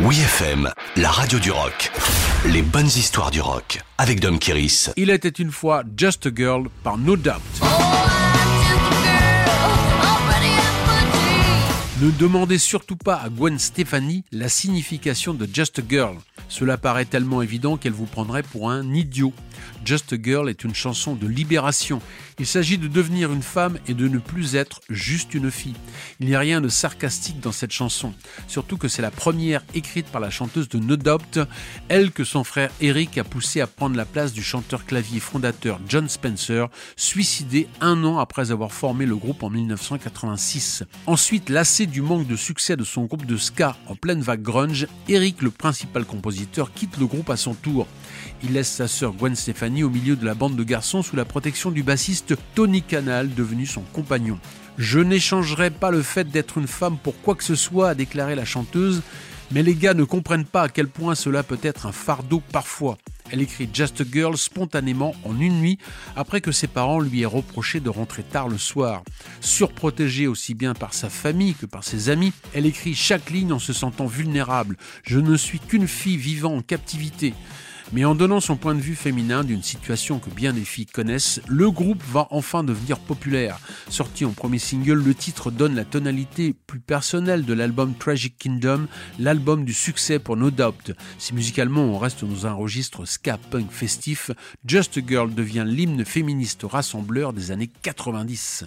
Oui FM, la radio du rock. Les bonnes histoires du rock avec Dom Kiris. Il était une fois Just a Girl par No Doubt. Ne demandez surtout pas à Gwen Stefani la signification de Just a Girl. Cela paraît tellement évident qu'elle vous prendrait pour un idiot. Just a Girl est une chanson de libération. Il s'agit de devenir une femme et de ne plus être juste une fille. Il n'y a rien de sarcastique dans cette chanson, surtout que c'est la première écrite par la chanteuse de No Doubt, elle que son frère Eric a poussé à prendre la place du chanteur clavier fondateur John Spencer, suicidé un an après avoir formé le groupe en 1986. Ensuite, lassé du manque de succès de son groupe de ska en pleine vague grunge, Eric, le principal compositeur, quitte le groupe à son tour. Il laisse sa sœur Gwen Stefani au milieu de la bande de garçons sous la protection du bassiste Tony Canal, devenu son compagnon. Je n'échangerai pas le fait d'être une femme pour quoi que ce soit, a déclaré la chanteuse, mais les gars ne comprennent pas à quel point cela peut être un fardeau parfois. Elle écrit Just a Girl spontanément en une nuit après que ses parents lui aient reproché de rentrer tard le soir. Surprotégée aussi bien par sa famille que par ses amis, elle écrit chaque ligne en se sentant vulnérable. Je ne suis qu'une fille vivant en captivité. Mais en donnant son point de vue féminin d'une situation que bien des filles connaissent, le groupe va enfin devenir populaire. Sorti en premier single, le titre donne la tonalité plus personnelle de l'album Tragic Kingdom, l'album du succès pour No Doubt. Si musicalement on reste dans un registre ska punk festif, Just a Girl devient l'hymne féministe rassembleur des années 90.